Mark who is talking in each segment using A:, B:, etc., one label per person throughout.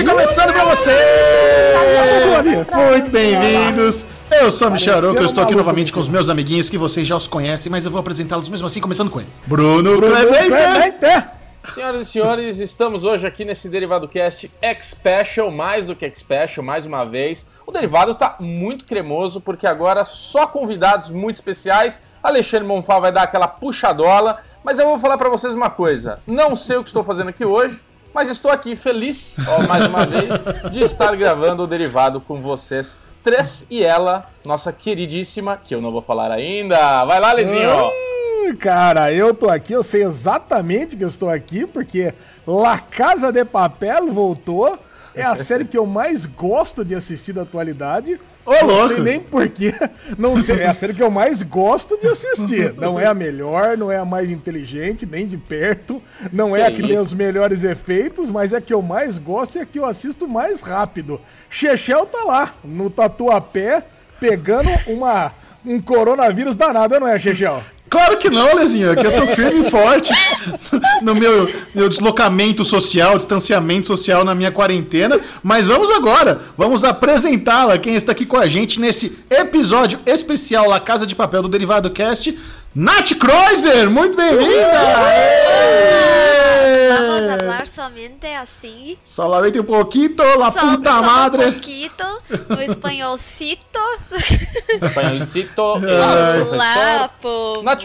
A: Cast começando pra você! Muito bem-vindos! Eu sou a Michel Aroca, eu estou aqui novamente com os meus amiguinhos que vocês já os conhecem, mas eu vou apresentá-los mesmo assim, começando com ele. Bruno, Clemente!
B: Senhoras e senhores, estamos hoje aqui nesse Derivado Cast X-Special, mais do que X-Special, mais uma vez. O Derivado tá muito cremoso, porque agora só convidados muito especiais. Alexandre Monfá vai dar aquela puxadola, mas eu vou falar para vocês uma coisa. Não sei o que estou fazendo aqui hoje, mas estou aqui feliz, ó, mais uma vez, de estar gravando o Derivado com vocês três e ela, nossa queridíssima, que eu não vou falar ainda. Vai lá, Lezinho!
C: Cara, eu tô aqui, eu sei exatamente que eu estou aqui, porque La Casa de Papel voltou. É a série que eu mais gosto de assistir da atualidade.
A: Ô, louco!
C: Não sei nem porquê. Não sei, é a série que eu mais gosto de assistir. Não é a melhor, não é a mais inteligente, nem de perto. Não é
B: Que
C: a que tem
B: isso?
C: os melhores efeitos, mas é a que eu mais gosto e a que eu assisto mais rápido. Chechel tá lá, no tatuapé, pegando uma, um coronavírus danado, não é, Chechel?
A: Claro que não, Lezinho, aqui eu tô firme e forte no meu, meu deslocamento social, distanciamento social na minha quarentena. Mas vamos agora, vamos apresentá-la, quem está aqui com a gente nesse episódio especial La Casa de Papel do Derivado Cast, Nath Kreuzer! Muito
D: Vamos hablar somente así.
A: Solamente um pouquinho, la
D: Só-
A: puta
D: só
A: madre!
D: um pouquito, no espanholcito.
B: Espanholcito, professor.
D: Olá, povo.
B: Nath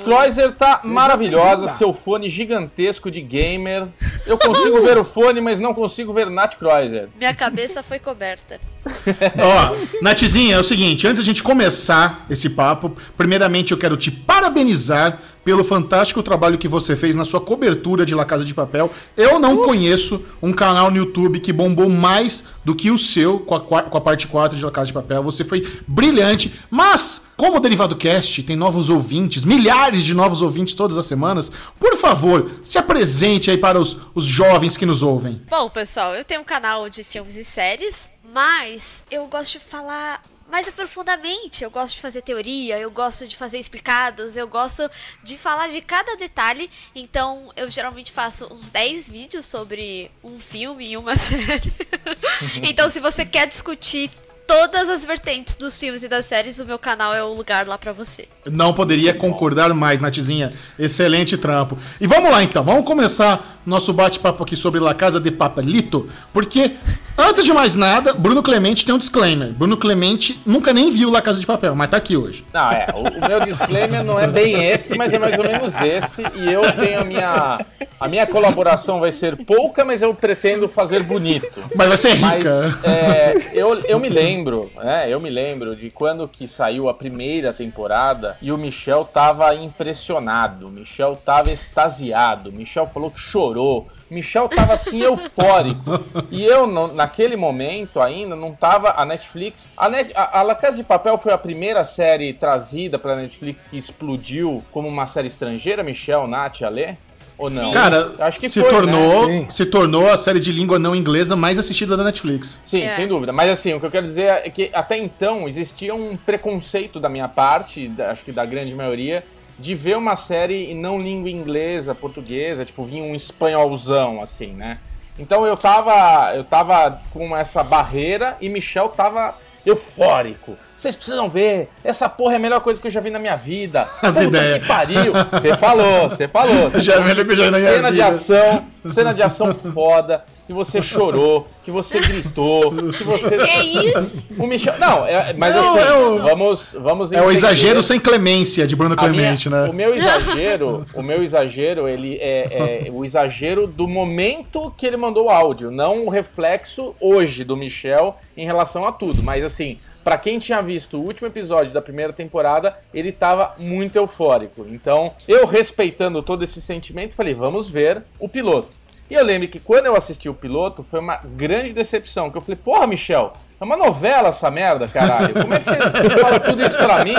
B: tá maravilhosa, seu fone gigantesco de gamer. Eu consigo ver o fone, mas não consigo ver Nath Kreuzer.
D: Minha cabeça foi coberta.
A: Ó, Natzinha, é o seguinte, antes da gente começar esse papo, primeiramente eu quero te parabenizar pelo fantástico trabalho que você fez na sua cobertura de La Casa de Papel. Eu não conheço um canal no YouTube que bombou mais do que o seu com a, com a parte 4 de La Casa de Papel. Você foi brilhante, mas como o Derivado Cast tem novos ouvintes, milhares de novos ouvintes todas as semanas, por favor, se apresente aí para os, os jovens que nos ouvem.
D: Bom, pessoal, eu tenho um canal de filmes e séries, mas eu gosto de falar mais aprofundadamente. Eu gosto de fazer teoria, eu gosto de fazer explicados, eu gosto de falar de cada detalhe. Então, eu geralmente faço uns 10 vídeos sobre um filme e uma série. então, se você quer discutir todas as vertentes dos filmes e das séries, o meu canal é o lugar lá pra você.
A: Não poderia concordar mais, Natizinha. Excelente trampo. E vamos lá então, vamos começar nosso bate-papo aqui sobre La Casa de Papelito, porque antes de mais nada, Bruno Clemente tem um disclaimer. Bruno Clemente nunca nem viu La Casa de Papel, mas tá aqui hoje.
B: Não, é, o, o meu disclaimer não é bem esse, mas é mais ou menos esse. E eu tenho a minha. A minha colaboração vai ser pouca, mas eu pretendo fazer bonito.
A: Mas vai ser
B: Mas
A: rica.
B: é, eu, eu me lembro, né? Eu me lembro de quando que saiu a primeira temporada e o Michel tava impressionado, o Michel tava extasiado, o Michel falou que chorou. Michel tava assim eufórico. E eu, não- naquele momento ainda, não tava. A Netflix. A, Net, a, a La Casa de Papel foi a primeira série trazida pela Netflix que explodiu como uma série estrangeira, Michel, Nath, Alê? Ou não?
D: Sim.
A: Cara,
B: acho que
A: se,
B: foi,
A: tornou,
C: né?
A: se tornou a série de língua não inglesa mais assistida da Netflix.
B: Sim,
D: É.
B: sem dúvida. Mas assim, o que eu quero dizer é que até então existia um preconceito da minha parte, da- acho que da grande maioria, de ver uma série em não língua inglesa, portuguesa, tipo, vinha um espanholzão, assim, né? Então eu tava, eu tava com essa barreira e Michel tava eufórico. Vocês precisam ver, essa porra é a melhor coisa que eu já vi na minha vida.
A: As
B: Puta
A: ideias.
B: que pariu. Você falou, você falou. você
A: Já é melhor que eu já vi na minha
B: Cena de
A: vida.
B: ação, cena de ação foda, que você chorou, que você gritou, que você.
D: Que isso?
B: O Michel. Não, é- mas
A: Não,
B: assim,
A: é o-
B: vamos, vamos
A: É o exagero sem clemência de Bruno
B: A minha-
A: Clemente, né?
B: O meu exagero, o meu exagero, ele é, é o exagero do momento que ele mandou o áudio, não o reflexo hoje do Michel em relação a tudo. Mas assim, pra quem tinha visto o último episódio da primeira temporada, ele tava muito eufórico. Então, eu respeitando todo esse sentimento, falei, vamos ver o piloto. E eu lembro que quando eu assisti o piloto, foi uma grande decepção, que eu falei, porra, Michel, é uma novela essa merda, caralho. Como é que você fala tudo isso pra mim?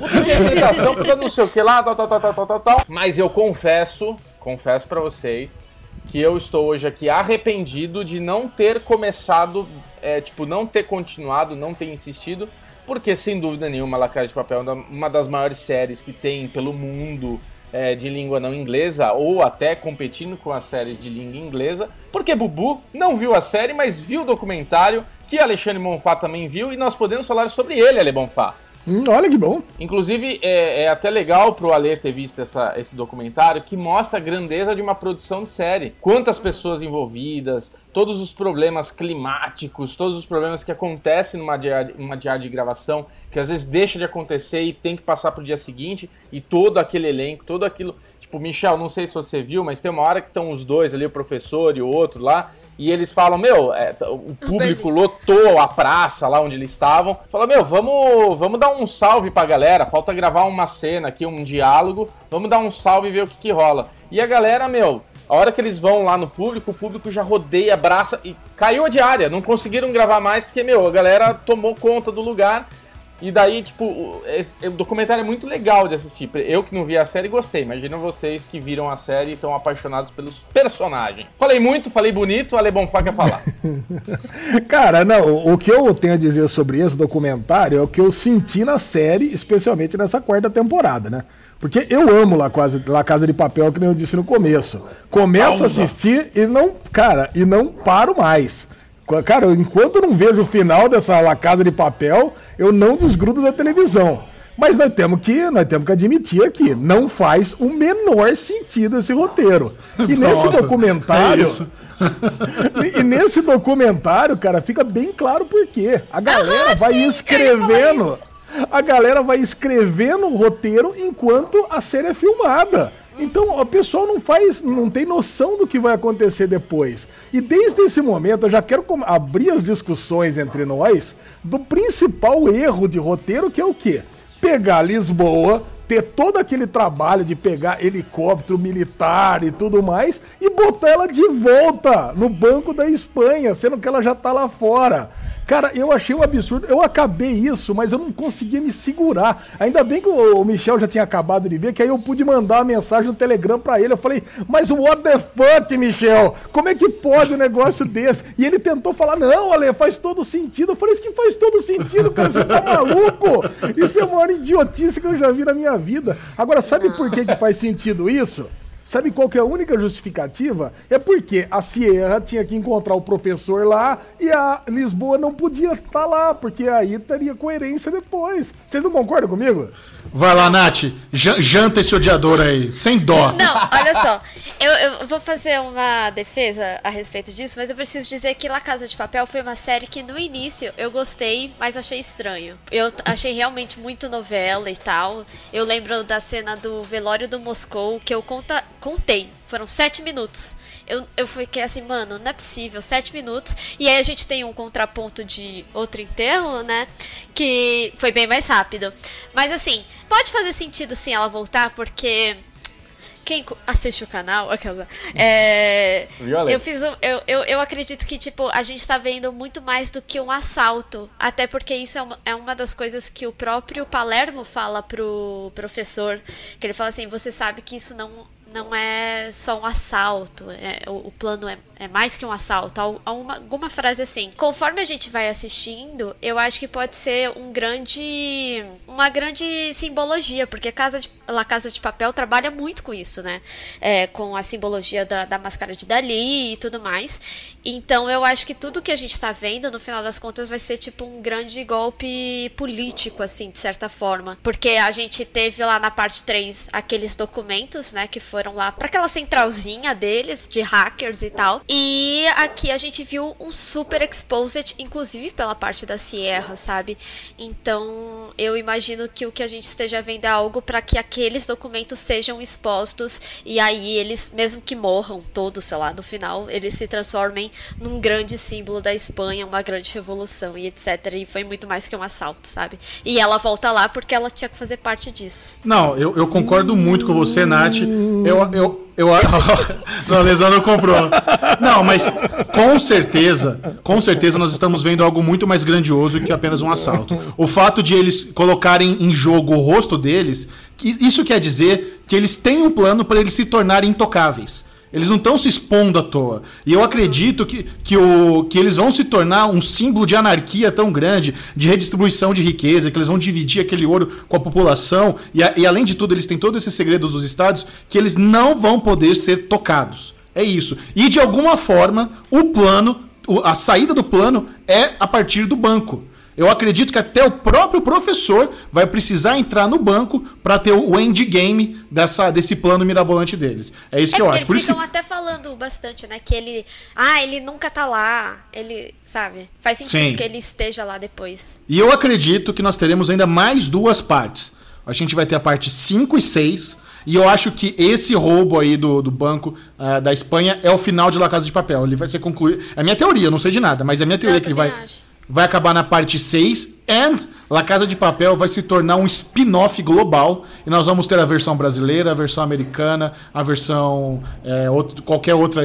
B: Puta interpretação, puta não sei o que lá, tal, tal, tal, tal, tal, tal. Mas eu confesso, confesso pra vocês, que eu estou hoje aqui arrependido de não ter começado, é, tipo, não ter continuado, não ter insistido, porque sem dúvida nenhuma La Casa de Papel é uma das maiores séries que tem pelo mundo, é, de língua não inglesa ou até competindo com as séries de língua inglesa, porque Bubu não viu a série, mas viu o documentário que Alexandre Bonfá também viu e nós podemos falar sobre ele, Ale Bonfá.
C: Hum, olha que bom.
B: Inclusive, é, é até legal pro Ale ter visto essa, esse documentário que mostra a grandeza de uma produção de série. Quantas pessoas envolvidas, todos os problemas climáticos, todos os problemas que acontecem numa diária, numa diária de gravação, que às vezes deixa de acontecer e tem que passar pro dia seguinte, e todo aquele elenco, todo aquilo. Tipo, Michel, não sei se você viu, mas tem uma hora que estão os dois ali, o professor e o outro lá, e eles falam, meu, é, o público lotou a praça lá onde eles estavam. Fala, meu, vamos, vamos dar um salve pra galera, falta gravar uma cena aqui, um diálogo, vamos dar um salve e ver o que, que rola. E a galera, meu, a hora que eles vão lá no público, o público já rodeia, abraça e caiu a diária. Não conseguiram gravar mais porque, meu, a galera tomou conta do lugar. E daí, tipo, o, documentário é muito legal de assistir. Eu que não vi a série gostei. Imagina vocês que viram a série e estão apaixonados pelos personagens. Falei muito, falei bonito, Ale Bonfá quer falar.
C: Cara, não, o que eu tenho a dizer sobre esse documentário é o que eu senti na série, especialmente nessa quarta temporada, né? Porque eu amo La Casa, La Casa de Papel, que nem eu disse no começo. Começo a assistir e não, cara, e não paro mais. Cara, enquanto eu não vejo o final dessa La Casa de Papel, eu não desgrudo da televisão. Mas nós temos que, nós temos que admitir aqui, não faz o menor sentido esse roteiro. E Pronto, nesse documentário, é e nesse documentário, cara, fica bem claro por quê. A galera ah, vai sim, escrevendo, a galera vai escrevendo o roteiro enquanto a série é filmada. Então o pessoal não faz, não tem noção do que vai acontecer depois. E desde esse momento eu já quero abrir as discussões entre nós do principal erro de roteiro, que é o quê? Pegar Lisboa, ter todo aquele trabalho de pegar helicóptero militar e tudo mais e botar ela de volta no Banco da Espanha, sendo que ela já tá lá fora. Cara, eu achei um absurdo. Eu acabei isso, mas eu não conseguia me segurar. Ainda bem que o Michel já tinha acabado de ver, que aí eu pude mandar uma mensagem no Telegram pra ele. Eu falei, mas what the fuck, Michel? Como é que pode um negócio desse? E ele tentou falar, não, Ale, faz todo sentido. Eu falei, isso que faz todo sentido, cara, você tá maluco? Isso é a maior idiotice que eu já vi na minha vida. Agora, sabe por que, que faz sentido isso? Sabe qual que é a única justificativa? É porque a Sierra tinha que encontrar o professor lá e a Lisboa não podia estar tá lá, porque aí teria coerência depois. Vocês não concordam comigo?
A: Vai lá, Nath. Janta esse odiador aí, sem dó.
D: Não, olha só. Eu, eu, vou fazer uma defesa a respeito disso, mas eu preciso dizer que La Casa de Papel foi uma série que no início eu gostei, mas achei estranho. Eu achei realmente muito novela e tal. Eu lembro da cena do velório do Moscou, que eu conta, contei. Foram sete minutos. Eu, eu fiquei assim, mano, não é possível, sete minutos. E aí a gente tem um contraponto de outro enterro, né? Que foi bem mais rápido. Mas assim, pode fazer sentido sim ela voltar, porque quem assiste o canal, aquela. É, eu fiz um, eu, eu, eu acredito que, tipo, a gente tá vendo muito mais do que um assalto. Até porque isso é uma, é uma das coisas que o próprio Palermo fala pro professor. Que ele fala assim: você sabe que isso não não é só um assalto, é, o, o, plano é, é, mais que um assalto. Alguma, alguma frase assim. Conforme a gente vai assistindo, eu acho que pode ser um grande. uma grande simbologia, porque Casa de, La Casa de Papel trabalha muito com isso, né? É, com a simbologia da, da máscara de Dali e tudo mais. Então eu acho que tudo que a gente está vendo, no final das contas, vai ser tipo um grande golpe político, assim, de certa forma. Porque a gente teve lá na parte 3 aqueles documentos, né, que foram lá para aquela centralzinha deles, de hackers e tal. E aqui a gente viu um super exposed, inclusive pela parte da Sierra, sabe? Então eu imagino que o que a gente esteja vendo é algo para que aqueles documentos sejam expostos e aí eles, mesmo que morram todos, sei lá, no final, eles se transformem num grande símbolo da Espanha, uma grande revolução e etc. E foi muito mais que um assalto, sabe? E ela volta lá porque ela tinha que fazer parte disso.
A: Não, eu, eu concordo muito com você, Nath. Eu, eu, eu, não, a lesão não comprou. Não, mas com certeza, com certeza nós estamos vendo algo muito mais grandioso que apenas um assalto. O fato de eles colocarem em jogo o rosto deles, isso quer dizer que eles têm um plano para eles se tornarem intocáveis. Eles não estão se expondo à toa. E eu acredito que, que, o, que eles vão se tornar um símbolo de anarquia tão grande, de redistribuição de riqueza, que eles vão dividir aquele ouro com a população. E, e além de tudo, eles têm todo esse segredo dos estados que eles não vão poder ser tocados. É isso. E de alguma forma, o plano, a saída do plano é a partir do banco. Eu acredito que até o próprio professor vai precisar entrar no banco para ter o endgame dessa, desse plano mirabolante deles. É isso é que eu acho.
D: Eles ficam
A: que...
D: até falando bastante, né? Que ele. Ah, ele nunca tá lá. Ele. Sabe? Faz sentido Sim. que ele esteja lá depois.
A: E eu acredito que nós teremos ainda mais duas partes. A gente vai ter a parte 5 e 6. E eu acho que esse roubo aí do, do banco uh, da Espanha é o final de La Casa de Papel. Ele vai ser concluído. É a minha teoria, não sei de nada, mas é a minha teoria eu que ele vai. Acho vai acabar na parte 6 and La Casa de Papel vai se tornar um spin-off global e nós vamos ter a versão brasileira, a versão americana, a versão é, outro, qualquer outra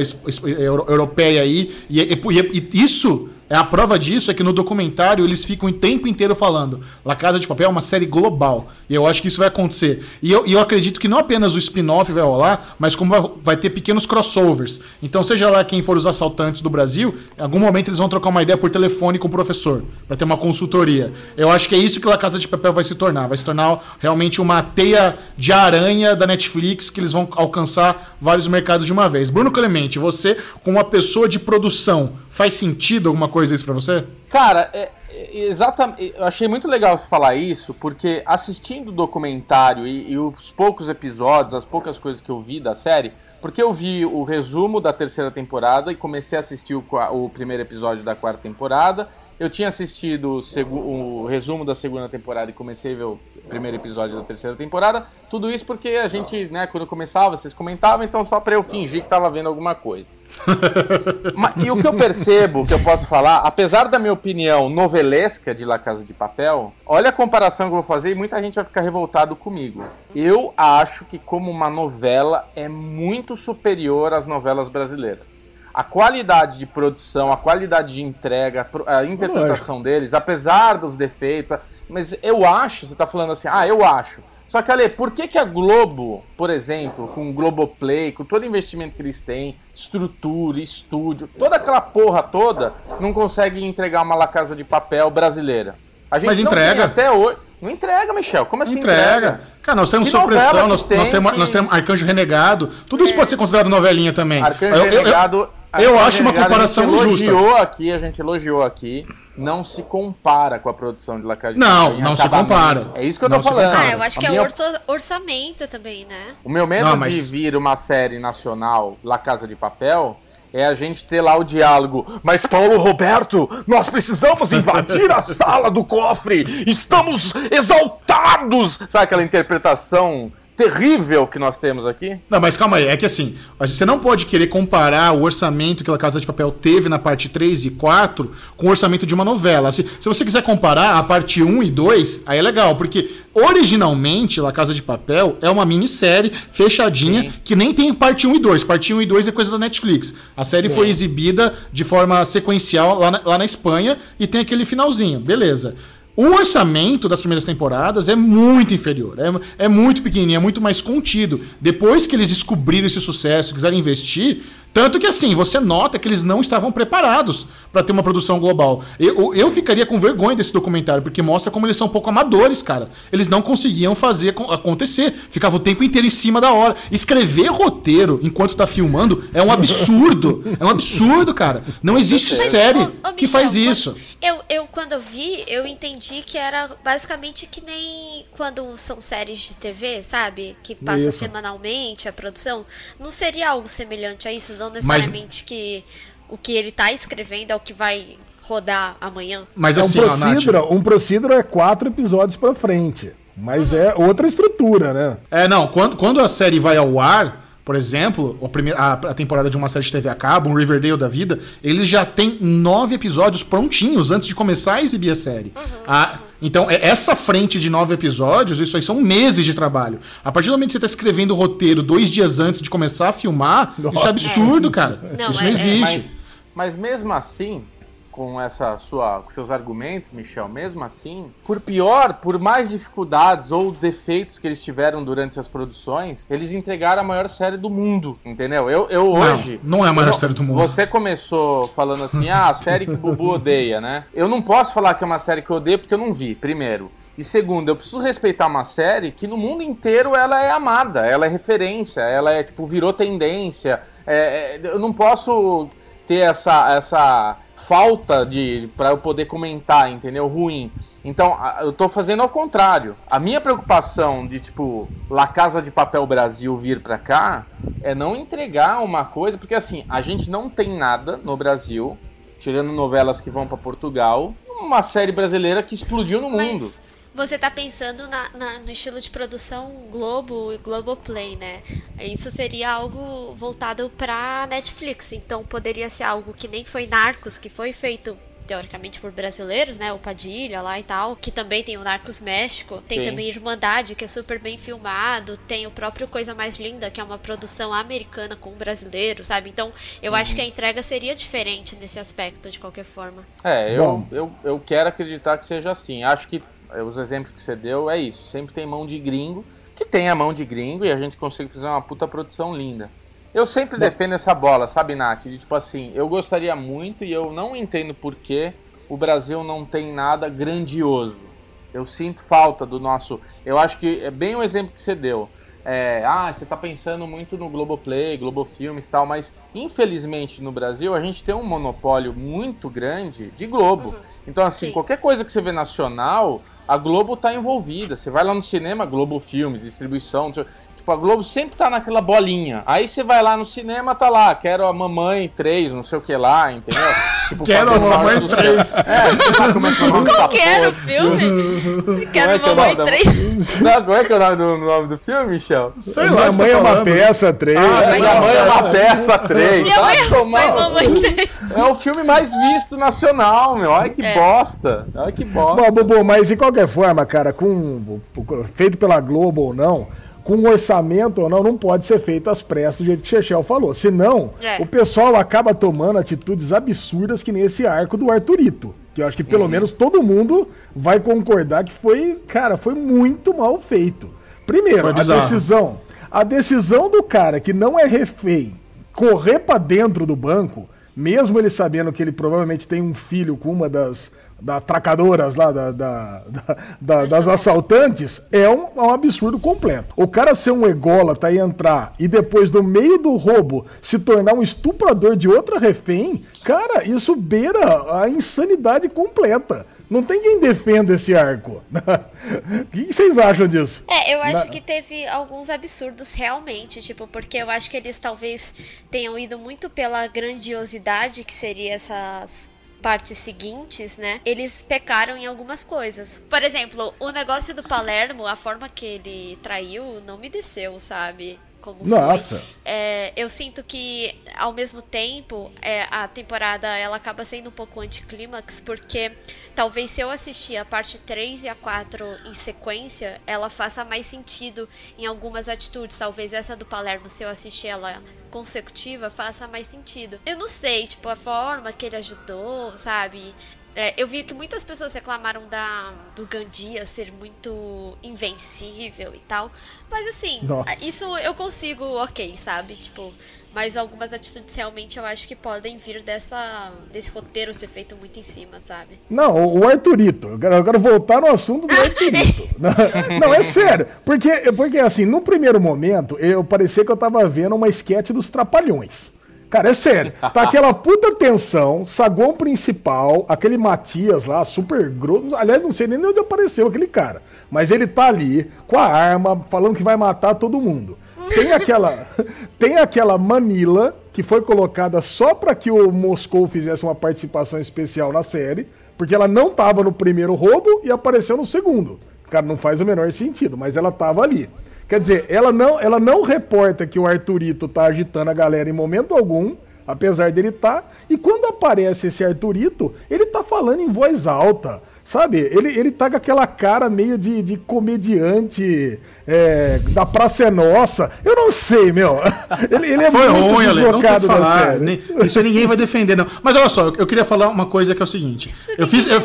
A: europeia aí e, e, e, isso é a prova disso é que no documentário eles ficam o tempo inteiro falando La Casa de Papel é uma série global. E eu acho que isso vai acontecer. E eu, eu acredito que não apenas o spin-off vai rolar, mas como vai, vai, ter pequenos crossovers. Então, seja lá quem for os assaltantes do Brasil, em algum momento eles vão trocar uma ideia por telefone com o professor, para ter uma consultoria. Eu acho que é isso que La Casa de Papel vai se tornar. Vai se tornar realmente uma teia de aranha da Netflix que eles vão alcançar vários mercados de uma vez. Bruno Clemente, você, como uma pessoa de produção, faz sentido alguma coisa isso para você?
B: Cara, é, é, exatamente. Eu achei muito legal você falar isso, porque assistindo o documentário e, e, os poucos episódios, as poucas coisas que eu vi da série, porque eu vi o resumo da terceira temporada e comecei a assistir o, o primeiro episódio da quarta temporada. Eu tinha assistido o, o resumo da segunda temporada e comecei a ver o primeiro episódio da terceira temporada. Tudo isso porque a gente, né, quando começava, vocês comentavam, então só para eu fingir que tava vendo alguma coisa. e o que eu percebo, que eu posso falar, apesar da minha opinião novelesca de La Casa de Papel, olha a comparação que eu vou fazer e muita gente vai ficar revoltado comigo. Eu acho que como uma novela é muito superior às novelas brasileiras. A qualidade de produção, a qualidade de entrega, a interpretação deles, apesar dos defeitos, mas eu acho, você está falando assim, ah, eu acho. Só que, Ale, por que, que a Globo, por exemplo, com o Globoplay, com todo o investimento que eles têm, estrutura, estúdio, toda aquela porra toda, não consegue entregar uma La Casa de Papel brasileira?
A: A gente Mas entrega.
B: até hoje. Não entrega, Michel. Como assim
A: entrega? entrega? Cara, nós temos supressão, nós, nós, temos, que... nós temos Arcanjo Renegado. Tudo é. isso pode ser considerado novelinha também.
B: Arcanjo eu, Renegado. Eu,
A: eu, eu acho uma comparação
B: a gente elogiou
A: justa.
B: aqui, a gente elogiou aqui. Não se compara com a produção de La Casa de
A: Não, não se compara.
B: É isso que eu tô falando.
D: Ah, eu acho que a é minha... orçamento também, né?
B: O meu medo não, mas... de vir uma série nacional, La Casa de Papel, é a gente ter lá o diálogo. Mas Paulo Roberto, nós precisamos invadir a sala do cofre. Estamos exaltados. Sabe aquela interpretação terrível que nós temos aqui.
A: Não, mas calma aí, é que assim, você não pode querer comparar o orçamento que a Casa de Papel teve na parte 3 e 4 com o orçamento de uma novela. Se, se você quiser comparar a parte 1 e 2, aí é legal, porque originalmente La Casa de Papel é uma minissérie fechadinha Sim. que nem tem parte 1 e 2. Parte 1 e 2 é coisa da Netflix. A série Sim. foi exibida de forma sequencial lá na, lá na Espanha e tem aquele finalzinho, beleza. O orçamento das primeiras temporadas é muito inferior, é, é muito pequenininho, é muito mais contido. Depois que eles descobriram esse sucesso, quiseram investir, tanto que assim, você nota que eles não estavam preparados para ter uma produção global. Eu, eu ficaria com vergonha desse documentário, porque mostra como eles são um pouco amadores, cara. Eles não conseguiam fazer acontecer. Ficava o tempo inteiro em cima da hora. Escrever roteiro enquanto tá filmando é um absurdo. é um absurdo, cara. Não existe Mas, série ô, ô, que faz isso.
D: Eu, eu, quando eu vi, eu entendi que era basicamente que nem quando são séries de TV, sabe? Que passa isso. semanalmente a produção. Não seria algo semelhante a isso? Não necessariamente Mas... que o que ele tá escrevendo é o que vai rodar amanhã.
C: Mas assim, é um procedural, um procedural é quatro episódios para frente. Mas uhum. é outra estrutura, né?
A: É, não. Quando, quando a série vai ao ar, por exemplo, a, primeira, a, a, temporada de uma série de TV a cabo, um Riverdale da vida, eles já tem nove episódios prontinhos antes de começar a exibir a série. Uhum, a, uhum. Então, é essa frente de nove episódios, isso aí são meses de trabalho. A partir do momento que você está escrevendo o roteiro dois dias antes de começar a filmar, Nossa. isso é absurdo, cara. Não, isso é, não existe.
B: Mas, mas mesmo assim, com essa sua, com seus argumentos, Michel, mesmo assim, por pior, por mais dificuldades ou defeitos que eles tiveram durante as produções, eles entregaram a maior série do mundo, entendeu? Eu, eu hoje.
A: Não, não é a maior série do mundo.
B: Você começou falando assim, ah, a série que o Bubu odeia, né? Eu não posso falar que é uma série que eu odeio porque eu não vi, primeiro. E segundo, eu preciso respeitar uma série que no mundo inteiro ela é amada, ela é referência, ela é tipo, virou tendência. É, é, eu não posso ter essa, essa falta de para eu poder comentar, entendeu? Ruim. Então, eu tô fazendo ao contrário. A minha preocupação de tipo La Casa de Papel Brasil vir para cá é não entregar uma coisa, porque assim, a gente não tem nada no Brasil, tirando novelas que vão para Portugal, uma série brasileira que explodiu no mundo. Mas
D: você tá pensando na, na, no estilo de produção Globo e Globoplay, né? Isso seria algo voltado pra Netflix. Então poderia ser algo que nem foi Narcos, que foi feito teoricamente por brasileiros, né? O Padilha lá e tal, que também tem o Narcos México, tem Sim. também Irmandade, que é super bem filmado, tem o próprio Coisa Mais Linda, que é uma produção americana com brasileiro, sabe? Então, eu uhum. acho que a entrega seria diferente nesse aspecto, de qualquer forma.
B: É, eu, eu, eu quero acreditar que seja assim. Acho que os exemplos que você deu é isso. Sempre tem mão de gringo, que tem a mão de gringo e a gente consegue fazer uma puta produção linda. Eu sempre defendo essa bola, sabe, Nath? De, tipo assim, eu gostaria muito e eu não entendo por que o Brasil não tem nada grandioso. Eu sinto falta do nosso. Eu acho que é bem o exemplo que você deu. É, ah, você está pensando muito no Globoplay, Globofilmes e tal, mas infelizmente no Brasil a gente tem um monopólio muito grande de Globo. Uhum. Então, assim, Sim. qualquer coisa que você vê nacional, a Globo tá envolvida. Você vai lá no cinema, Globo Filmes, distribuição, Tipo, a Globo sempre tá naquela bolinha. Aí você vai lá no cinema, tá lá, quero a mamãe 3, não sei o que lá, entendeu?
A: Tipo, quero a mamãe 3. É, sei
D: lá como é que é o nome Qual que era o filme? quero é, é a mamãe 3.
B: Não, como é que é o nome do, nome do filme, Michel?
C: Sei lá, Minha mãe é uma peça 3.
B: Ah, minha mãe é uma peça 3. Minha mãe é mamãe 3. É o filme mais visto nacional, meu. Olha que é. bosta. Olha que bosta.
C: Bom, Bubu, mas de qualquer forma, cara, com feito pela Globo ou não, com orçamento ou não, não pode ser feito às pressas do jeito que o Chechel falou. Senão, é. o pessoal acaba tomando atitudes absurdas que nesse arco do Arthurito. Que eu acho que pelo uhum. menos todo mundo vai concordar que foi, cara, foi muito mal feito. Primeiro, a decisão. A decisão do cara que não é refém correr para dentro do banco, mesmo ele sabendo que ele provavelmente tem um filho com uma das da atracadoras lá, da, da, da, das assaltantes, é um, um, absurdo completo. O cara ser um ególatra e entrar e depois, no meio do roubo, se tornar um estuprador de outra refém, cara, isso beira a insanidade completa. Não tem quem defenda esse arco. o que vocês acham disso?
D: É, eu acho Na... que teve alguns absurdos realmente, tipo, porque eu acho que eles talvez tenham ido muito pela grandiosidade que seria essas partes seguintes, né, eles pecaram em algumas coisas. Por exemplo, o negócio do Palermo, a forma que ele traiu, não me desceu, sabe? Como Nossa. foi. É, eu sinto que, ao mesmo tempo, é, a temporada ela acaba sendo um pouco anticlímax, porque talvez se eu assistir a parte 3 e a 4 em sequência, ela faça mais sentido em algumas atitudes. Talvez essa do Palermo, se eu assistir ela consecutiva, faça mais sentido. Eu não sei, tipo, a forma que ele ajudou, sabe? É, eu vi que muitas pessoas reclamaram da, do Gandia ser muito invencível e tal. Mas assim, Nossa. isso eu consigo, ok, sabe? Tipo, mas algumas atitudes realmente eu acho que podem vir dessa, desse roteiro ser feito muito em cima, sabe?
C: Não, o Arthurito. Eu quero, eu quero voltar no assunto do Arthurito. não, é sério. Porque, porque assim, no primeiro momento, eu parecia que eu tava vendo uma esquete dos Trapalhões. Cara, é sério. Tá aquela puta tensão, saguão principal, aquele Matias lá, super grosso. Aliás, não sei nem onde apareceu aquele cara. Mas ele tá ali, com a arma, falando que vai matar todo mundo. Tem aquela, tem aquela Manila, que foi colocada só para que o Moscou fizesse uma participação especial na série, porque ela não tava no primeiro roubo e apareceu no segundo. Cara, não faz o menor sentido, mas ela tava ali. Quer dizer, ela não, ela não reporta que o Arthurito tá agitando a galera em momento algum, apesar dele tá. E quando aparece esse Arthurito, ele tá falando em voz alta, Sabe? Ele, ele tá com aquela cara meio de, de comediante é, da Praça é Nossa. Eu não sei, meu.
A: Ele, ele é Foi muito ruim, Ale. Não tem que falar. Isso ninguém vai defender, não. Mas olha só, eu queria falar uma coisa que é o seguinte. eu fiz. Eu,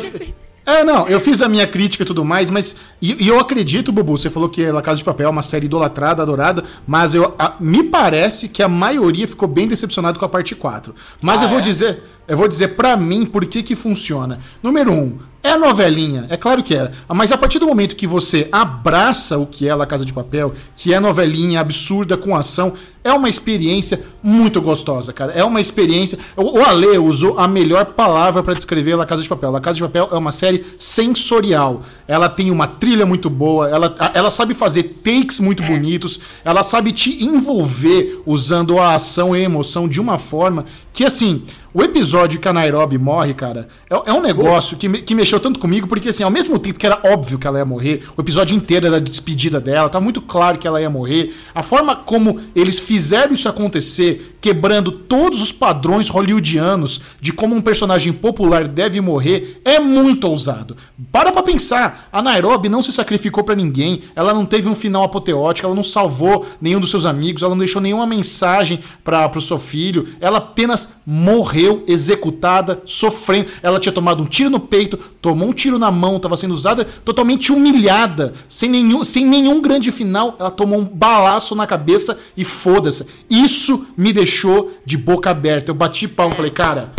A: é, não, eu fiz a minha crítica e tudo mais, mas. E, e, eu acredito, Bubu, você falou que La Casa de Papel é uma série idolatrada, adorada, mas eu, a, me parece que a maioria ficou bem decepcionado com a parte 4. Mas ah, eu vou é? dizer. Eu vou dizer para mim por que que funciona. Número um, é a novelinha, é claro que é. Mas a partir do momento que você abraça o que é La Casa de Papel, que é novelinha absurda com ação, é uma experiência muito gostosa, cara. É uma experiência. O Ale usou a melhor palavra para descrever La Casa de Papel. La Casa de Papel é uma série sensorial. Ela tem uma trilha muito boa, ela, ela sabe fazer takes muito bonitos, ela sabe te envolver usando a ação e a emoção de uma forma que, assim, o episódio que a Nairobi morre, cara, é, é um negócio que, me, que mexeu tanto comigo, porque assim, ao mesmo tempo que era óbvio que ela ia morrer, o episódio inteiro era a despedida dela, tá muito claro que ela ia morrer. A forma como eles fizeram isso acontecer, quebrando todos os padrões hollywoodianos de como um personagem popular deve morrer, é muito ousado. Para pra pensar, a Nairobi não se sacrificou para ninguém, ela não teve um final apoteótico, ela não salvou nenhum dos seus amigos, ela não deixou nenhuma mensagem para o seu filho, ela apenas morreu executada, sofrendo. Ela tinha tomado um tiro no peito, tomou um tiro na mão, estava sendo usada totalmente humilhada, sem nenhum, sem nenhum grande final, ela tomou um balaço na cabeça e foda-se. Isso me deixou de boca aberta. Eu bati palmo, falei, cara,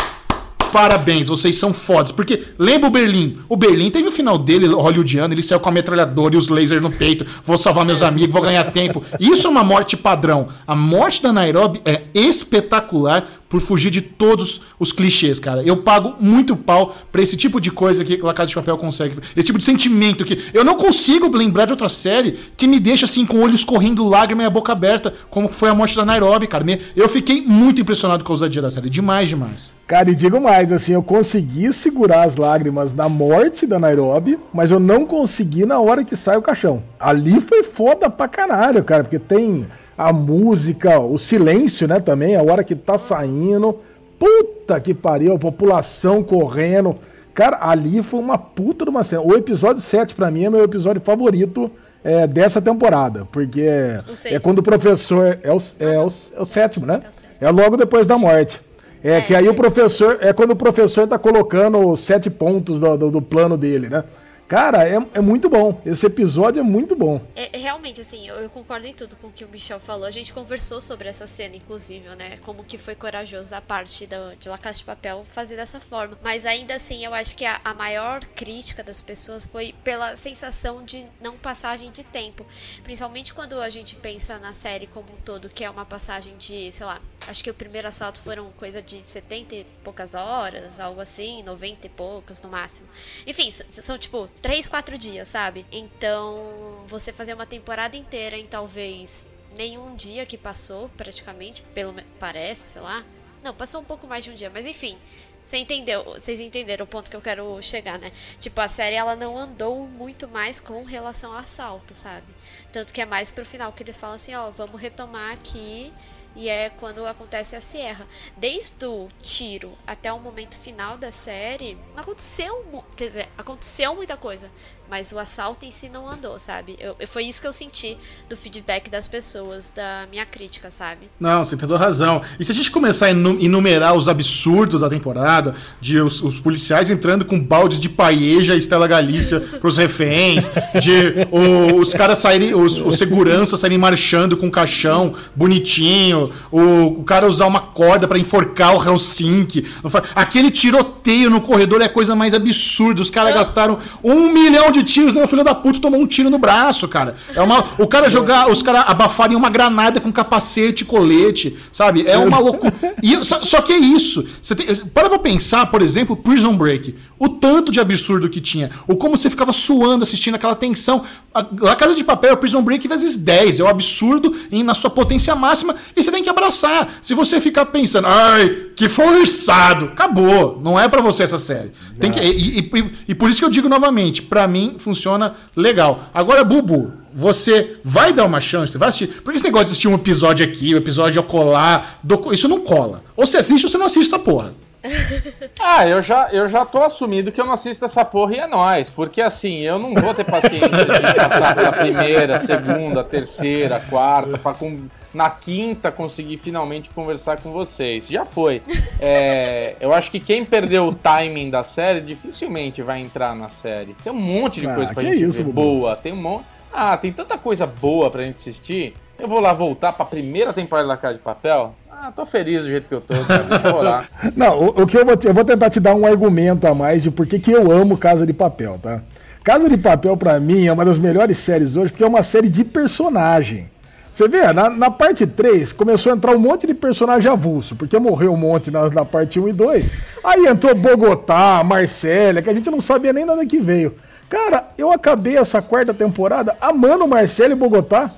A: parabéns, vocês são fodas. Porque lembra o Berlim? O Berlim teve o final dele, hollywoodiano, ele saiu com a metralhadora e os lasers no peito. Vou salvar meus amigos, vou ganhar tempo. Isso é uma morte padrão. A morte da Nairobi é espetacular por fugir de todos os clichês, cara. Eu pago muito pau pra esse tipo de coisa que La Casa de Papel consegue. Esse tipo de sentimento que eu não consigo lembrar de outra série que me deixa assim com olhos correndo lágrima e a boca aberta, como foi a morte da Nairobi, cara. Eu fiquei muito impressionado com a ousadia da série. Demais, demais.
C: Cara, e digo mais, assim, eu consegui segurar as lágrimas na morte da Nairobi, mas eu não consegui na hora que sai o caixão. Ali foi foda pra caralho, cara, porque tem a música, o silêncio, né, também, a hora que tá saindo. Puta que pariu, a população correndo. Cara, ali foi uma puta de uma cena. O episódio 7, para mim, é meu episódio favorito é, dessa temporada. Porque é, é quando o professor. É o, é, o, é o sétimo, né? É, logo depois da morte. É, é que aí o professor. É quando o professor tá colocando os sete pontos do, do, do plano dele, né? Cara, é, é muito bom. Esse episódio é muito bom.
D: É, é, realmente, assim, eu, eu, concordo em tudo com o que o Michel falou. A gente conversou sobre essa cena, inclusive, né? Como que foi corajoso a parte do, de La Casa de Papel fazer dessa forma. Mas ainda assim, eu acho que a, a maior crítica das pessoas foi pela sensação de não passagem de tempo. Principalmente quando a gente pensa na série como um todo, que é uma passagem de, sei lá, acho que o primeiro assalto foram coisa de 70 e poucas horas, algo assim, 90 e poucas no máximo. Enfim, são tipo três, quatro dias, sabe? Então, você fazer uma temporada inteira em talvez nenhum dia que passou, praticamente, pelo parece, sei lá. Não, passou um pouco mais de um dia, mas enfim. Você entendeu? Vocês entenderam o ponto que eu quero chegar, né? Tipo, a série ela não andou muito mais com relação ao assalto, sabe? Tanto que é mais pro final que ele fala assim, ó, vamos retomar aqui e é quando acontece a Sierra. Desde o tiro até o momento final da série, não aconteceu, quer dizer, aconteceu muita coisa, mas o assalto em si não andou, sabe? Eu, foi isso que eu senti do feedback das pessoas, da minha crítica, sabe?
A: Não, você tem toda razão. E se a gente começar a enumerar os absurdos da temporada, de os, os policiais entrando com baldes de paeja e Estela Galícia pros reféns, de o, os caras saírem, os, os seguranças saírem marchando com caixão bonitinho, o, o cara usar uma corda para enforcar o Helsinki, aquele tiroteio no corredor é a coisa mais absurda. Os caras gastaram um milhão de tiros, não, o filho da puta tomou um tiro no braço, cara. É uma, o cara jogar, os caras abafarem uma granada com capacete, colete, sabe? É uma loucura. E, só, só, que é isso. Você tem, para pra pensar, por exemplo, Prison Break. O tanto de absurdo que tinha. Ou como você ficava suando assistindo aquela tensão. A, a Casa de Papel, Prison Break vezes 10. É o absurdo em, na sua potência máxima. E você tem que abraçar. Se você ficar pensando, ai, que forçado. Acabou. Não é para você essa série. Tem que, e, e, e por isso que eu digo novamente, para mim funciona legal. Agora, Bubu, você vai dar uma chance, vai assistir. Porque esse negócio de assistir um episódio aqui, um episódio colar, do... isso não cola. Ou você assiste ou você não assiste essa porra.
B: Ah, eu já, eu já tô assumindo que eu não assisto essa porra e é nóis. Porque assim, eu não vou ter paciência de passar pela primeira, segunda, terceira, quarta, pra com, na quinta conseguir finalmente conversar com vocês. Já foi. É, eu acho que quem perdeu o timing da série dificilmente vai entrar na série. Tem um monte de
C: Ah,
B: coisa pra gente
C: isso,
B: ver boa. Tem um monte. Ah, tem tanta coisa boa pra gente assistir. Eu vou lá voltar pra primeira temporada da Casa de Papel. Ah, tô feliz do jeito que eu tô, cara.
C: Não, o, o que eu vou, eu vou tentar te dar um argumento a mais de por que eu amo Casa de Papel, tá? Casa de Papel, pra mim, é uma das melhores séries hoje, porque é uma série de personagem. Você vê, na, na parte 3 começou a entrar um monte de personagem avulso, porque morreu um monte na, na parte 1 e 2. Aí entrou Bogotá, Marcélia, que a gente não sabia nem nada que veio. Cara, eu acabei essa quarta temporada amando Marcélia e Bogotá.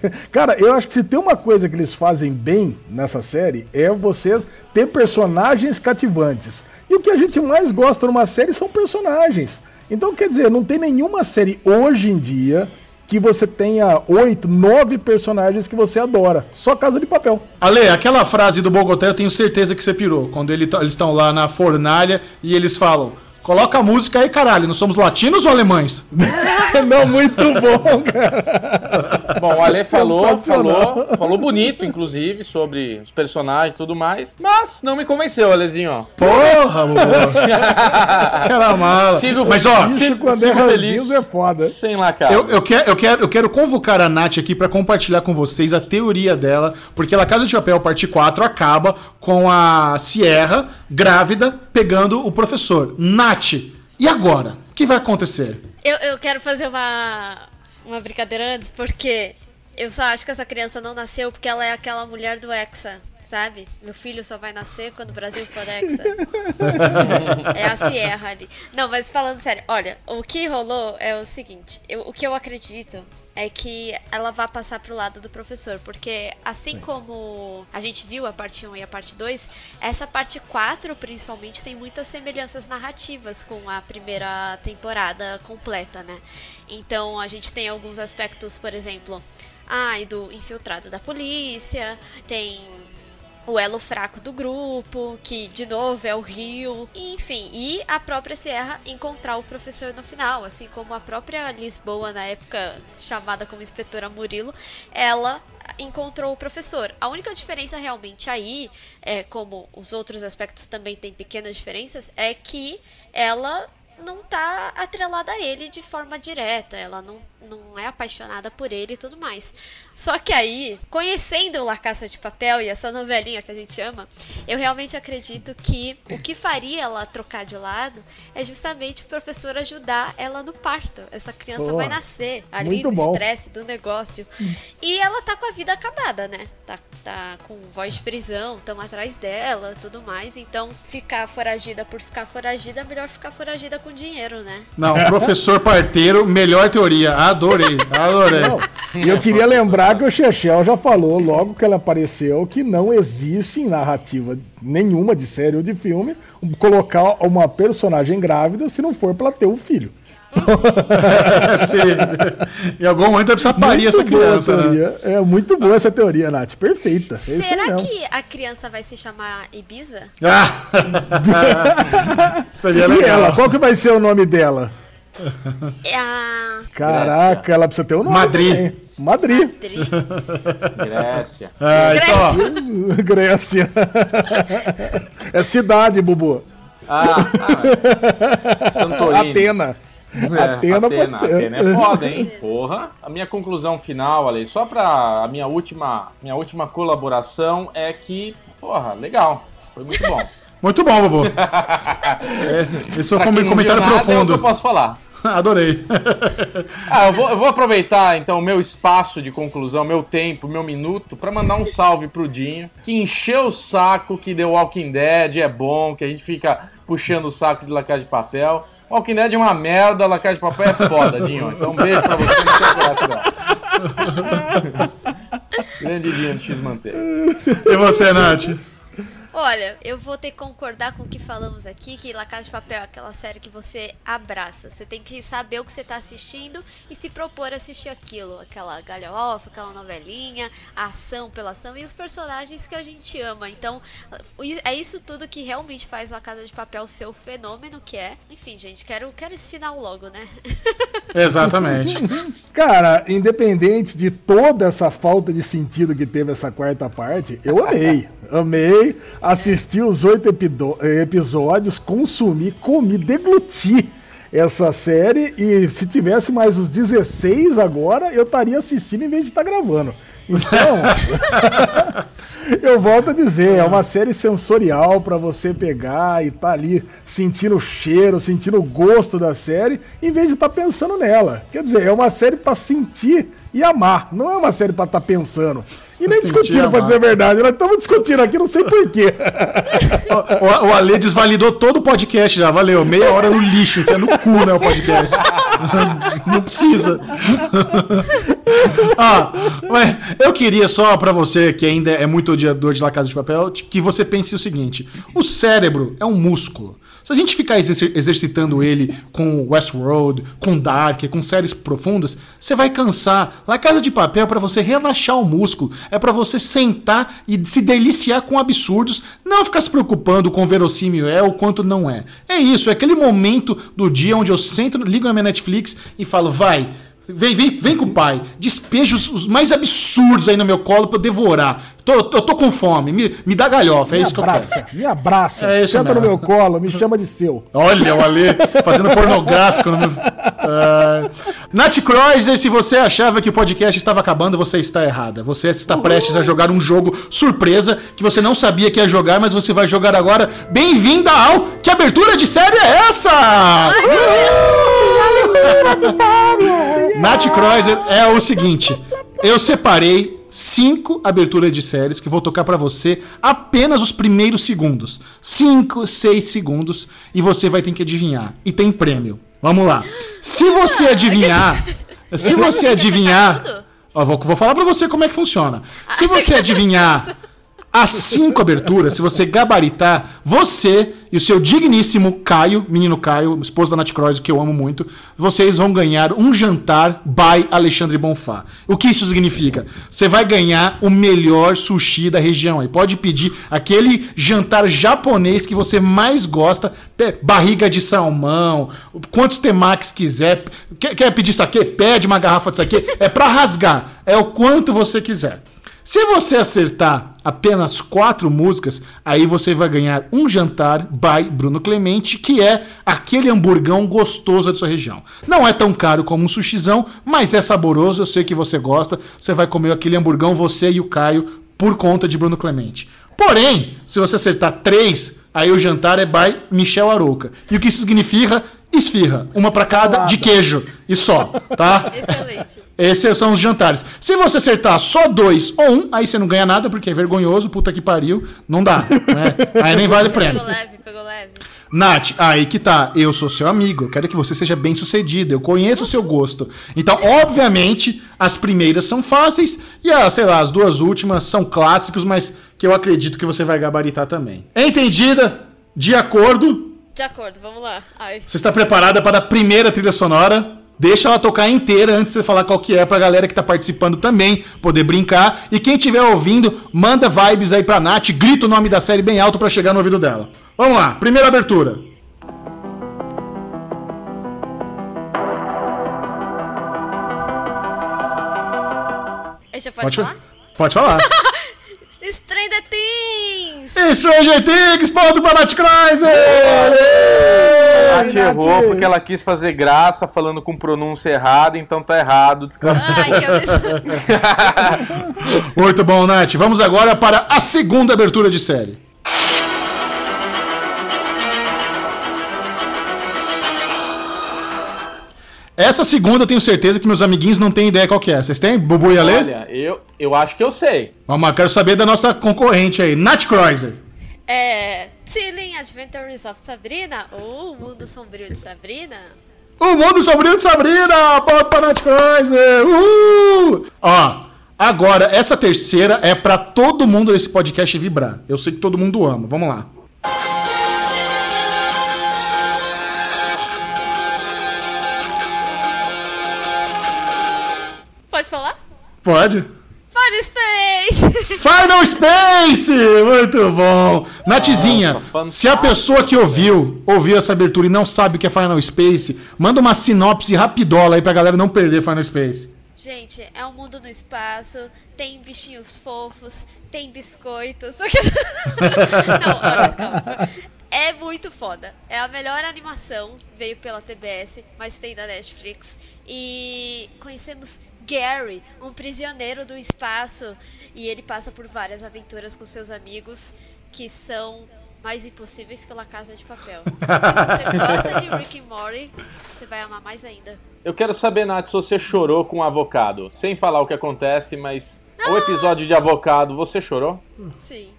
C: Cara, eu acho que se tem uma coisa que eles fazem bem nessa série é você ter personagens cativantes. E o que a gente mais gosta numa série são personagens. Então, quer dizer, não tem nenhuma série hoje em dia que você tenha oito, nove personagens que você adora. Só Casa de Papel.
A: Ale, aquela frase do Bogotá eu tenho certeza que você pirou. Quando ele tá- eles estão lá na fornalha e eles falam: Coloca a música aí, caralho. Não somos latinos ou alemães?
C: não, muito bom, cara.
B: Bom, o Ale falou, falou, falou bonito, inclusive, sobre os personagens e tudo mais, mas não me convenceu, Alezinho.
A: Porra. Aquela mala.
B: Sigo,
A: Mas ó,
B: sigo,
C: quando
B: sigo
C: é
B: feliz.
C: é foda.
B: Sem lá, cara.
A: Eu, eu, quero, eu, quero, eu quero convocar a Nath aqui pra compartilhar com vocês a teoria dela, porque La Casa de Papel, parte 4, acaba com a Sierra, grávida, pegando o professor. Nath, e agora? O que vai acontecer?
D: Eu, eu quero fazer uma, uma brincadeira antes, porque eu só acho que essa criança não nasceu porque ela é aquela mulher do Hexa, sabe? Meu filho só vai nascer quando o Brasil for Hexa. é a Sierra ali. Não, mas falando sério, olha, o que rolou é o seguinte: eu- o que eu acredito é que ela vai passar pro lado do professor, porque assim como a gente viu a parte 1 e a parte 2, essa parte 4 principalmente tem muitas semelhanças narrativas com a primeira temporada completa, né? Então a gente tem alguns aspectos, por exemplo, ai, do infiltrado da polícia, tem o elo fraco do grupo, que de novo é o Rio, enfim, e a própria Sierra encontrar o professor no final, assim como a própria Lisboa na época chamada como inspetora Murilo, ela encontrou o professor. A única diferença realmente aí, é como os outros aspectos também têm pequenas diferenças, é que ela não tá atrelada a ele de forma direta, ela não, não é apaixonada por ele e tudo mais. Só que aí, conhecendo La Caça de Papel e essa novelinha que a gente ama, eu realmente acredito que o que faria ela trocar de lado é justamente o professor ajudar ela no parto. Essa criança
C: Boa.
D: vai nascer ali
C: bom.
D: estresse do negócio. E ela tá com a vida acabada, né? Tá, tá com voz de prisão, tão atrás dela, tudo mais. Então, ficar foragida por ficar foragida, é melhor ficar foragida com dinheiro, né?
A: Não, professor parteiro, melhor teoria. Adorei, adorei.
C: Não, E eu queria lembrar que o Chechel já falou, logo que ela apareceu, que não existe em narrativa nenhuma de série ou de filme colocar uma personagem grávida se não for pra ela ter um filho.
A: Sim. Em algum momento vai precisar parir essa
C: boa
A: criança, né?
C: teoria. É muito boa essa teoria, Nath. Perfeita. É
D: Será que a criança vai se chamar Ibiza?
A: Ah! Seria
C: E ela?
A: legal.
C: Qual que vai ser o nome dela?
D: É a
C: Caraca, ela precisa ter um nome.
A: Madrid.
C: Madrid.
D: Dri.
B: Grécia.
A: Ah, então,
D: Grécia.
C: Grécia. é cidade, Bubu.
B: Ah, ah, Santorini.
C: Atena.
B: É,
C: Atena pode
B: Atena,
C: ser.
B: Atena é foda, hein? Porra. A minha conclusão final, Ale, só pra a minha última, minha última colaboração é que, porra, legal. Foi muito bom.
A: Muito bom, Bubu. É, esse
B: quem não
A: comentário
B: nada, É o que
A: profundo.
B: eu posso falar.
A: Adorei.
B: Ah, eu vou, eu vou aproveitar então o meu espaço de conclusão, meu tempo, meu minuto, pra mandar um salve pro Dinho, que encheu o saco que deu Walking Dead, é bom, que a gente fica puxando o saco de La Casa de Papel. Walking Dead é uma merda, La Casa de Papel é foda, Dinho. Então um beijo pra você no seu coração. Grande Dinho de X Manteiga.
A: E você, Nath?
D: Olha, eu vou ter que concordar com o que falamos aqui, que La Casa de Papel é aquela série que você abraça. Você tem que saber o que você tá assistindo e se propor a assistir aquilo. Aquela galhofa, aquela novelinha, a ação pela ação e os personagens que a gente ama. Então, é isso tudo que realmente faz La Casa de Papel ser o fenômeno que é. Enfim, gente, quero, quero esse final logo, né?
A: Exatamente.
C: Cara, independente de toda essa falta de sentido que teve essa quarta parte, eu amei. amei. Assisti os oito episódios, consumi, comi, degluti essa série. E se tivesse mais os 16 agora, eu estaria assistindo em vez de estar tá gravando. Então, eu volto a dizer, é uma série sensorial para você pegar e tá ali sentindo o cheiro, sentindo o gosto da série, em vez de estar tá pensando nela. Quer dizer, é uma série para sentir e amar, não é uma série para estar tá pensando. E nem discutindo, pra dizer a verdade. Nós estamos discutindo aqui, não sei porquê.
A: o, o Ale desvalidou todo o podcast já, valeu. Meia hora no lixo, enfia no cu, né, o podcast. não precisa. Ah, eu queria só para você, que ainda é muito odiador de La Casa de Papel, que você pense o seguinte: o cérebro é um músculo. Se a gente ficar exercitando ele com Westworld, com Dark, com séries profundas, você vai cansar. La Casa de Papel é para você relaxar o músculo, é para você sentar e se deliciar com absurdos, não ficar se preocupando com verossímil é ou quanto não é. É isso, é aquele momento do dia onde eu sento, ligo a minha Netflix e falo, vai, Vem, vem, vem com o pai. Despeja os, os, mais absurdos aí no meu colo pra eu devorar. Tô, eu tô com fome. Me, me dá galhofa. É
C: me
A: isso
C: abraça,
A: que eu
C: quero. Me abraça. É isso Senta mesmo. no meu colo. Me chama de seu.
A: Olha o Ale fazendo pornográfico no meu. Uh... Nath Kreuzer, se você achava que o podcast estava acabando, você está errada. Você está Uhul. prestes a jogar um jogo surpresa que você não sabia que ia jogar, mas você vai jogar agora. Bem-vinda ao. Que abertura de série é essa? Uhul. abertura de série! Nath Kreuzer é o seguinte: eu separei cinco aberturas de séries que vou tocar para você apenas os primeiros segundos. Cinco, seis segundos e você vai ter que adivinhar. E tem prêmio. Vamos lá. Se você adivinhar, se você adivinhar, ó, vou, vou falar para você como é que funciona. Se você adivinhar as cinco aberturas, se você gabaritar, você e o seu digníssimo Caio, menino Caio, esposo da Nath Cross, que eu amo muito, vocês vão ganhar um jantar by Alexandre Bonfá. O que isso significa? Você vai ganhar o melhor sushi da região. Aí pode pedir aquele jantar japonês que você mais gosta, barriga de salmão, quantos temakis quiser. Quer, quer pedir saque? Pede uma garrafa de saque. É para rasgar. É o quanto você quiser. Se você acertar apenas quatro músicas, aí você vai ganhar um jantar by Bruno Clemente, que é aquele hamburgão gostoso da sua região. Não é tão caro como um sushizão, mas é saboroso, eu sei que você gosta. Você vai comer aquele hamburgão, você e o Caio, por conta de Bruno Clemente. Porém, se você acertar três, aí o jantar é by Michel Arouca. E o que isso significa? Esfirra, uma para cada de queijo e só, tá? Excelente. Esses são os jantares. Se você acertar só dois ou um, aí você não ganha nada porque é vergonhoso, puta que pariu, não dá, né? Aí nem vale prêmio. Pegou leve, pegou leve. Nath, aí que tá. Eu sou seu amigo, eu quero que você seja bem sucedido, eu conheço o seu gosto. Então, obviamente, as primeiras são fáceis e as, sei lá, as duas últimas são clássicos, mas que eu acredito que você vai gabaritar também. Entendida? De acordo?
D: De acordo, vamos lá. Ai.
A: Você está preparada para a primeira trilha sonora? Deixa ela tocar inteira antes de você falar qual que é pra galera que tá participando também poder brincar. E quem estiver ouvindo, manda vibes aí pra Nath, grita o nome da série bem alto para chegar no ouvido dela. Vamos lá, primeira abertura.
D: Eu já pode, pode falar?
A: Pode falar.
D: Stranger Things!
A: Stranger Things, ponto para Nath Kreuzer!
B: A Nath errou porque ela quis fazer graça falando com pronúncia errada, então tá errado. Ai,
A: que Muito bom, Nath. Vamos agora para a segunda abertura de série. Essa segunda eu tenho certeza que meus amiguinhos não têm ideia qual que é. Vocês têm? Bubu e Ale?
B: Olha, eu, eu acho que eu sei.
A: Vamos lá, quero saber da nossa concorrente aí, Nath Kreuzer.
D: É. Chilling Adventures of Sabrina? Ou O Mundo Sombrio de Sabrina?
A: O Mundo Sombrio de Sabrina! Bota pra Nath Kreuzer! Uh! Ó, Agora, essa terceira é pra todo mundo desse podcast vibrar. Eu sei que todo mundo ama. Vamos lá.
D: Pode? Final Space!
A: Final Space! Muito bom! Natizinha, se a pessoa que ouviu, ouviu essa abertura e não sabe o que é Final Space, manda uma sinopse rapidola aí pra galera não perder Final Space.
D: Gente, é um mundo no espaço, tem bichinhos fofos, tem biscoitos. Não, olha, calma. É muito foda. É a melhor animação, veio pela TBS, mas tem da Netflix. E conhecemos Gary, um prisioneiro do espaço, e ele passa por várias aventuras com seus amigos que são mais impossíveis que La Casa de Papel. Se você gosta de Rick and Morty, você vai amar mais ainda.
B: Eu quero saber, Nath, se você chorou com o avocado. Sem falar o que acontece, mas o episódio de avocado, você chorou?
D: Sim.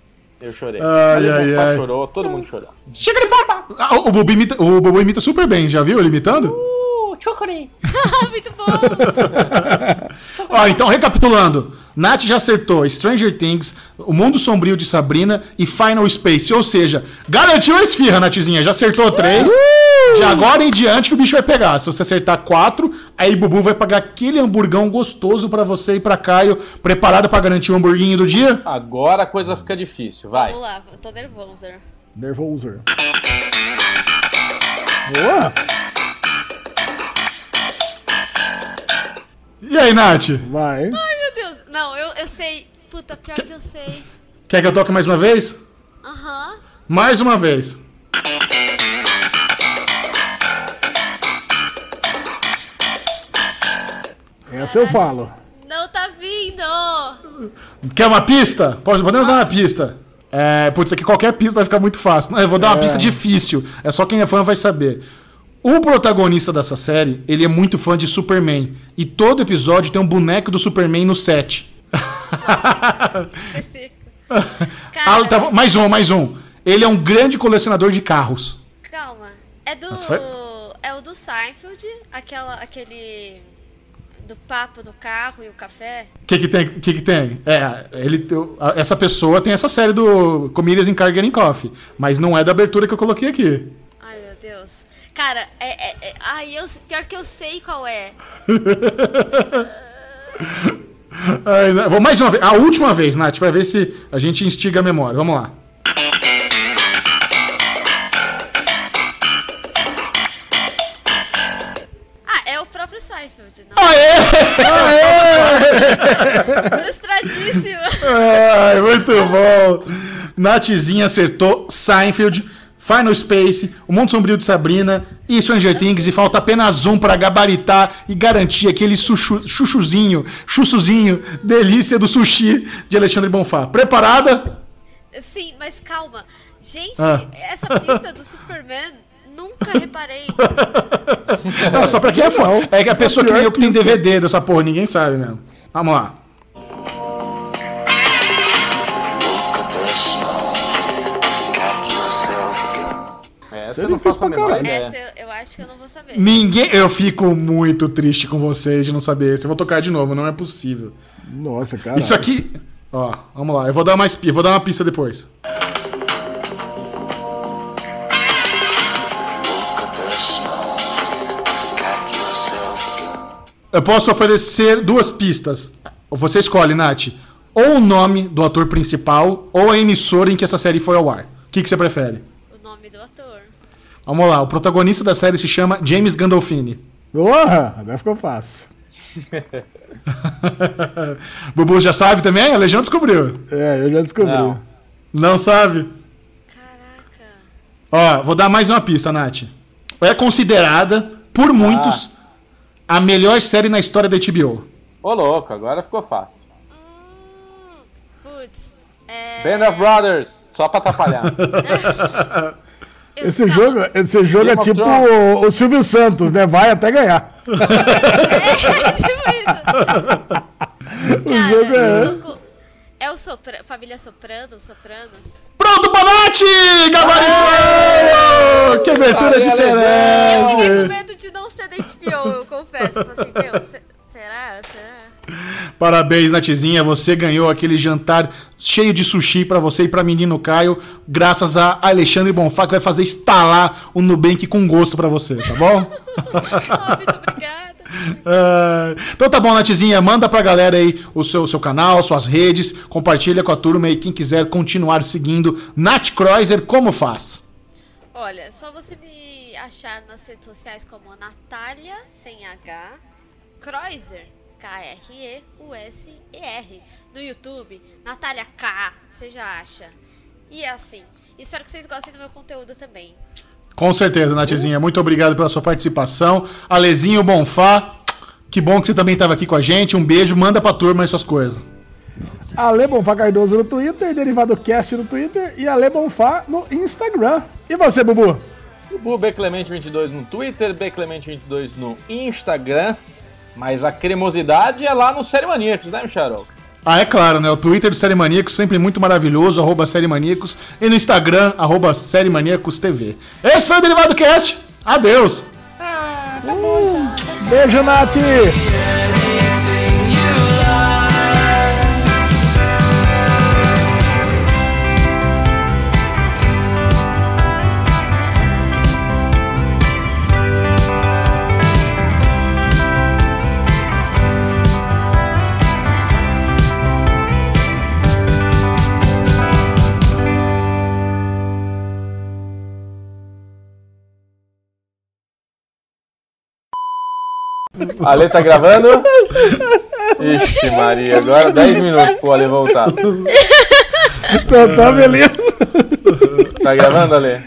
B: Eu chorei.
A: Ai, ai, ai.
B: chorou, todo mundo chorou.
A: Chega de papa! Ah, o, Bobo imita, o Bobo imita super bem, já viu ele imitando?
D: muito bom!
A: Ó, então recapitulando. Nath já acertou Stranger Things, O Mundo Sombrio de Sabrina e Final Space. Ou seja, garantiu a esfirra, Nathzinha. Já acertou três. De agora em diante que o bicho vai pegar. Se você acertar quatro, aí Bubu vai pagar aquele hamburgão gostoso pra você e pra Caio. Preparada pra garantir o hamburguinho do dia?
B: Agora a coisa fica difícil, vai.
D: Vamos lá, eu tô nervosa.
C: Nervoser. Boa!
A: E aí, Nath?
C: Vai.
D: Ai, meu Deus. Não, eu, eu sei. Puta, pior que eu sei.
A: Quer que eu toque mais uma vez?
D: Aham.
A: Mais uma vez.
C: Essa eu falo.
D: Não tá vindo!
A: Quer uma pista? Pode- Podemos dar uma pista. É, putz, aqui qualquer pista vai ficar muito fácil. Não, eu vou dar uma
C: É.
A: pista difícil. É só quem é fã vai saber. O protagonista dessa série, ele é muito fã de Superman. E todo episódio tem um boneco do Superman no set.
D: Específico.
A: Ah,
D: Cara,
A: tá bom, mais um, mais um. Ele é um grande colecionador de carros.
D: calma. É do.
A: Foi-
D: É o do Seinfeld, aquela, aquele. Do papo do carro e o café.
A: O que que tem? Que que tem? É, ele, essa pessoa tem essa série do Comedians in Car Getting Coffee. Mas não é da abertura que eu coloquei aqui.
D: Ai, meu Deus. Cara, é. é, é- ai, eu, pior que eu sei qual é.
A: Ai, não- vou mais uma vez. A última vez, Nath, pra ver se a gente instiga a memória. Vamos lá.
D: Ah, é o próprio Seinfeld. Não.
A: Aê!
D: Frustradíssimo.
A: Ai, muito bom. Nathzinha acertou Seinfeld, Final Space, O Mundo Sombrio de Sabrina e Stranger Things. E falta apenas um para gabaritar e garantir aquele chuchu, chuchuzinho, chuchuzinho, delícia do sushi de Alexandre Bonfá. Preparada?
D: Sim, mas calma. Gente,
A: Ah.
D: essa pista do Superman, nunca reparei.
A: Não, só pra quem é fã. É que a pessoa que nem eu que tem DVD dessa porra, ninguém sabe mesmo. Vamos lá.
B: Essa
C: É
B: eu não faço a
C: pra
B: menor
C: caralho.
B: ideia.
D: Essa eu, eu acho que eu não vou saber.
A: Ninguém. Eu fico muito triste com vocês de não saber esse. Eu vou tocar de novo, não é possível.
C: Nossa, cara.
A: Isso aqui. Ó, vamos lá. Eu vou dar mais eu vou dar uma pista depois. Eu posso oferecer duas pistas. Você escolhe, Nath. Ou o nome do ator principal, ou a emissora em que essa série foi ao ar. O que, que você prefere?
D: O nome do ator.
A: Vamos lá. O protagonista da série se chama James Gandolfini.
C: Porra, agora ficou fácil.
A: Bubu já sabe também? A Legião descobriu.
C: É, eu já descobri.
B: Não.
A: Não sabe?
D: Caraca.
A: Ó, vou dar mais uma pista, Nath. É considerada, por muitos, a melhor série na história da HBO.
B: Ô, louco, agora ficou fácil.
D: Hum, putz. É...
B: Band of Brothers, só pra atrapalhar.
D: eu-
C: Esse jogo, esse jogo é
B: Game
C: tipo o, o Silvio Santos, né? Vai até ganhar.
D: É, tipo isso. Cara,
C: jogo é-
D: com... É o Sopra... Família Soprano, Sopranos?
A: Pronto, Bonatti! Gabaritou! Que abertura de
B: Valeu,
D: Eu fiquei com medo de não ser da HBO, eu confesso. Eu falei assim, meu, se- será? Será?
A: Parabéns, Natizinha. Você ganhou aquele jantar cheio de sushi pra você e pra menino Caio, graças a Alexandre Bonfá, que vai fazer instalar o Nubank com gosto pra você, tá bom?
D: Ah, muito obrigada.
A: Ah, então tá bom, Natizinha, manda pra galera aí o seu, seu canal, suas redes, compartilha com a turma aí, quem quiser continuar seguindo Nat Kreuzer, como faz?
D: Olha, só você me achar nas redes sociais como Natália, sem H, Kreuzer, K-R-E-U-S-E-R. No YouTube, Natália K, você já acha. E é assim. Espero que vocês gostem do meu conteúdo também.
A: Com certeza, Natizinha, muito obrigado pela sua participação. Alezinho Bonfá, que bom que você também estava aqui com a gente, um beijo, manda pra turma aí suas coisas.
C: Ale Bonfá Cardoso no Twitter, Derivado Cast no Twitter e Ale Bonfá no Instagram. E você, Bubu?
B: O Bclemente22 no Twitter, Bclemente22 no Instagram. Mas a cremosidade é lá no Série Maníacos, né, Michel?
A: Ah, é claro, né? O Twitter do Série Maníacos, sempre muito maravilhoso, arroba Série Maníacos. E no Instagram, arroba Série Maníacos TV. Esse foi o Derivado Cast. Adeus!
C: Beijo, Nath!
B: Ale tá gravando? Ixi, Maria, agora 10 minutos pro Ale voltar.
C: Então tá, beleza.
B: Tá gravando, Ale?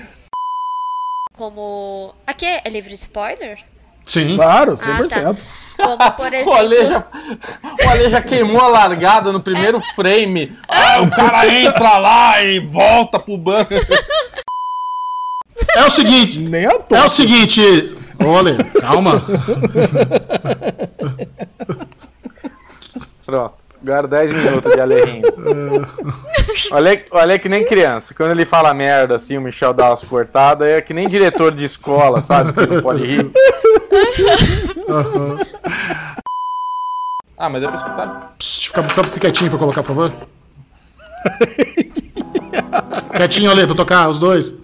D: Como. Aqui é é livre de spoiler?
A: Sim.
C: Claro,
D: Ah,
C: 100%.
D: tá. Como, por
B: O Ale,
D: exemplo.
B: já, o Ale já queimou a largada no primeiro frame. Ah, o cara entra lá e volta pro banco.
A: É o seguinte,
C: Nem a
A: é o seguinte... Ô, Ale, calma.
B: Pronto, agora 10 minutos de Ale rindo. O Ale, o Ale é que nem criança. Quando ele fala merda assim, o Michel dá umas cortadas, é que nem diretor de escola, sabe? Que não pode rir. Ah, mas deu pra escutar?
A: Psst, Fica, fica quietinho pra colocar, por favor. quietinho, Ale, pra tocar os dois.